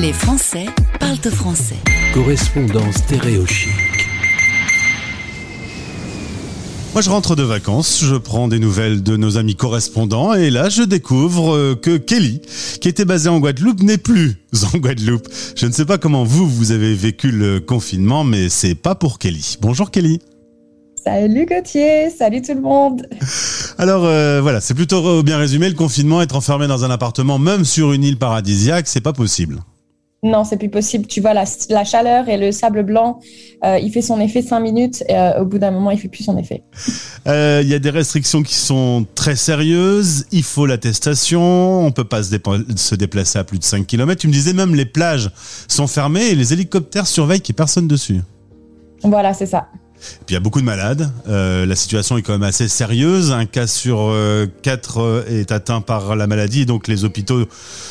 Les Français parlent français. Correspondance stéréochique. Moi, je rentre de vacances, je prends des nouvelles de nos amis correspondants et là, je découvre euh, que Kelly, qui était basée en Guadeloupe, n'est plus en Guadeloupe. Je ne sais pas comment vous, vous avez vécu le confinement, mais c'est pas pour Kelly. Bonjour Kelly. Salut Gauthier, salut tout le monde. Alors euh, voilà, c'est plutôt bien résumé. Le confinement, être enfermé dans un appartement, même sur une île paradisiaque, c'est pas possible. Non, c'est plus possible. Tu vois, la, chaleur et le sable blanc, euh, il fait son effet cinq minutes et euh, au bout d'un moment, il fait plus son effet. Il y a des restrictions qui sont très sérieuses. Il faut l'attestation. On peut pas se, se, déplacer à plus de 5 km. Tu me disais même les plages sont fermées et les hélicoptères surveillent qu'il n'y ait personne dessus. Voilà, c'est ça. Puis il y a beaucoup de malades. Euh, la situation est quand même assez sérieuse. Un cas sur euh, quatre euh, est atteint par la maladie, donc les hôpitaux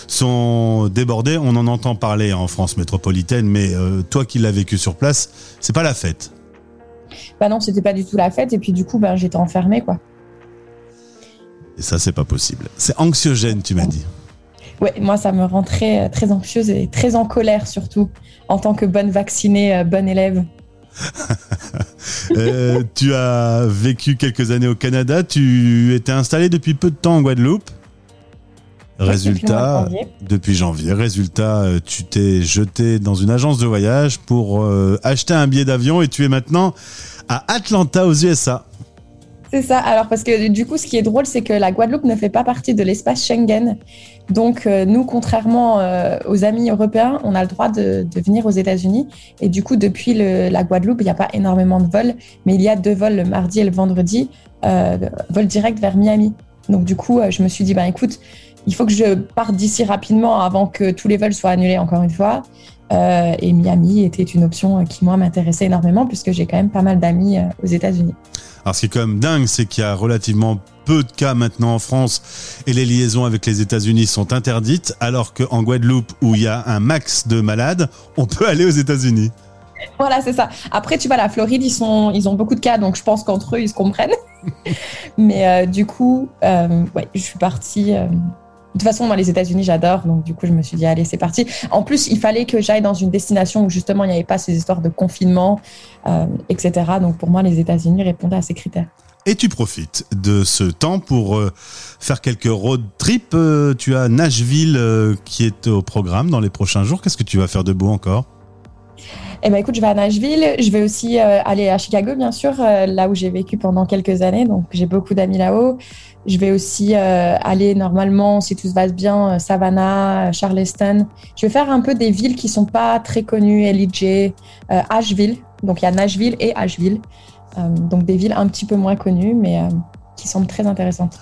sont débordés. On en entend parler en France métropolitaine, mais toi qui l'as vécu sur place, c'est pas la fête. Bah non, c'était pas du tout la fête. Et puis du coup, ben, j'étais enfermée, quoi. Et ça, c'est pas possible. C'est anxiogène, tu m'as dit. Oui, moi, ça me rend très, très anxieuse et très en colère, surtout, en tant que bonne vaccinée, bonne élève. Euh, tu as vécu quelques années au Canada, tu étais installé depuis peu de temps en Guadeloupe. Résultat, depuis janvier. Résultat, euh, tu t'es jeté dans une agence de voyage pour euh, acheter un billet d'avion et tu es maintenant à Atlanta aux USA. C'est ça. Alors, parce que du coup, ce qui est drôle, c'est que la Guadeloupe ne fait pas partie de l'espace Schengen. Donc, euh, nous, contrairement euh, aux amis européens, on a le droit de, venir aux États-Unis. Et du coup, depuis la Guadeloupe, il n'y a pas énormément de vols, mais il y a deux vols le mardi et le vendredi, euh, vol direct vers Miami. Donc, du coup, je me suis dit, ben écoute, il faut que je parte d'ici rapidement avant que tous les vols soient annulés encore une fois. Et Miami était une option qui, moi, m'intéressait énormément puisque j'ai quand même pas mal d'amis aux États-Unis. Alors ce qui est quand même dingue, c'est qu'il y a relativement peu de cas maintenant en France et les liaisons avec les États-Unis sont interdites, alors qu'en Guadeloupe, où il y a un max de malades, on peut aller aux États-Unis. Voilà, c'est ça. Après, tu vois, la Floride, ils, sont, ils ont beaucoup de cas, donc je pense qu'entre eux, ils se comprennent. Mais euh, du coup, euh, ouais, je suis partie. De toute façon, dans les États-Unis, j'adore. Donc, du coup, je me suis dit, allez, c'est parti. En plus, il fallait que j'aille dans une destination où justement, il n'y avait pas ces histoires de confinement, euh, etc. Donc, pour moi, les États-Unis répondaient à ces critères. Et tu profites de ce temps pour euh, faire quelques road trips. Euh, tu as Nashville qui est au programme dans les prochains jours. Qu'est-ce que tu vas faire de beau encore? Eh ben, écoute, je vais à Nashville. Je vais aussi aller à Chicago, bien sûr, là où j'ai vécu pendant quelques années. Donc, j'ai beaucoup d'amis là-haut. Je vais aussi euh, aller normalement, si tout se passe bien, euh, Savannah, Charleston. Je vais faire un peu des villes qui sont pas très connues, LJ, euh, Asheville. Donc il y a Nashville et Asheville. donc des villes un petit peu moins connues, mais qui semblent très intéressantes.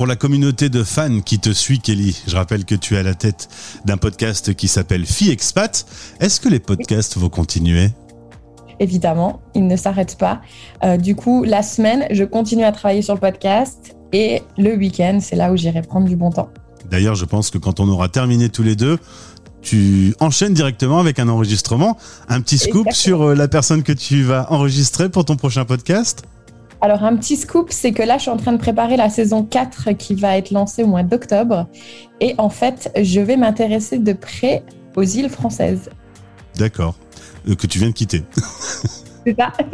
Pour la communauté de fans qui te suit, Kelly, je rappelle que tu es à la tête d'un podcast qui s'appelle Fille Expat. Est-ce que les podcasts vont continuer? Évidemment, ils ne s'arrêtent pas. du coup, la semaine, je continue à travailler sur le podcast et le week-end, c'est là où j'irai prendre du bon temps. D'ailleurs, je pense que quand on aura terminé tous les deux, tu enchaînes directement avec un enregistrement, un petit scoop sur euh, la personne que tu vas enregistrer pour ton prochain podcast? Alors, un petit scoop, c'est que là, je suis en train de préparer la saison 4 qui va être lancée au mois d'octobre. Et en fait, je vais m'intéresser de près aux îles françaises. D'accord. Euh, que tu viens de quitter. C'est ça.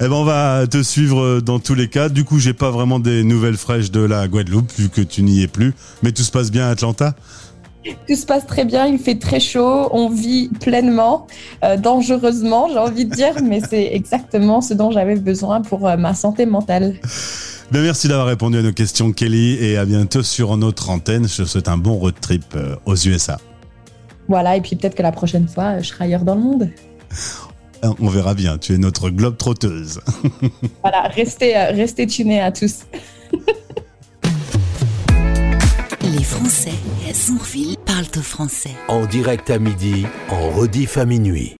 eh ben, on va te suivre dans tous les cas. Du coup, j'ai pas vraiment des nouvelles fraîches de la Guadeloupe, vu que tu n'y es plus. Mais tout se passe bien à Atlanta? Tout se passe très bien, il fait très chaud, on vit pleinement, euh, dangereusement, j'ai envie de dire, mais c'est exactement ce dont j'avais besoin pour euh, ma santé mentale. Ben merci d'avoir répondu à nos questions, Kelly, et à bientôt sur notre antenne. Je te souhaite un bon road trip euh, aux USA. Voilà, et puis peut-être que la prochaine fois, je serai ailleurs dans le monde. On verra bien, tu es notre globe trotteuse. voilà, restez, restez tunés à tous. Français Sourville parlent au français. En direct à midi, en rediff à minuit.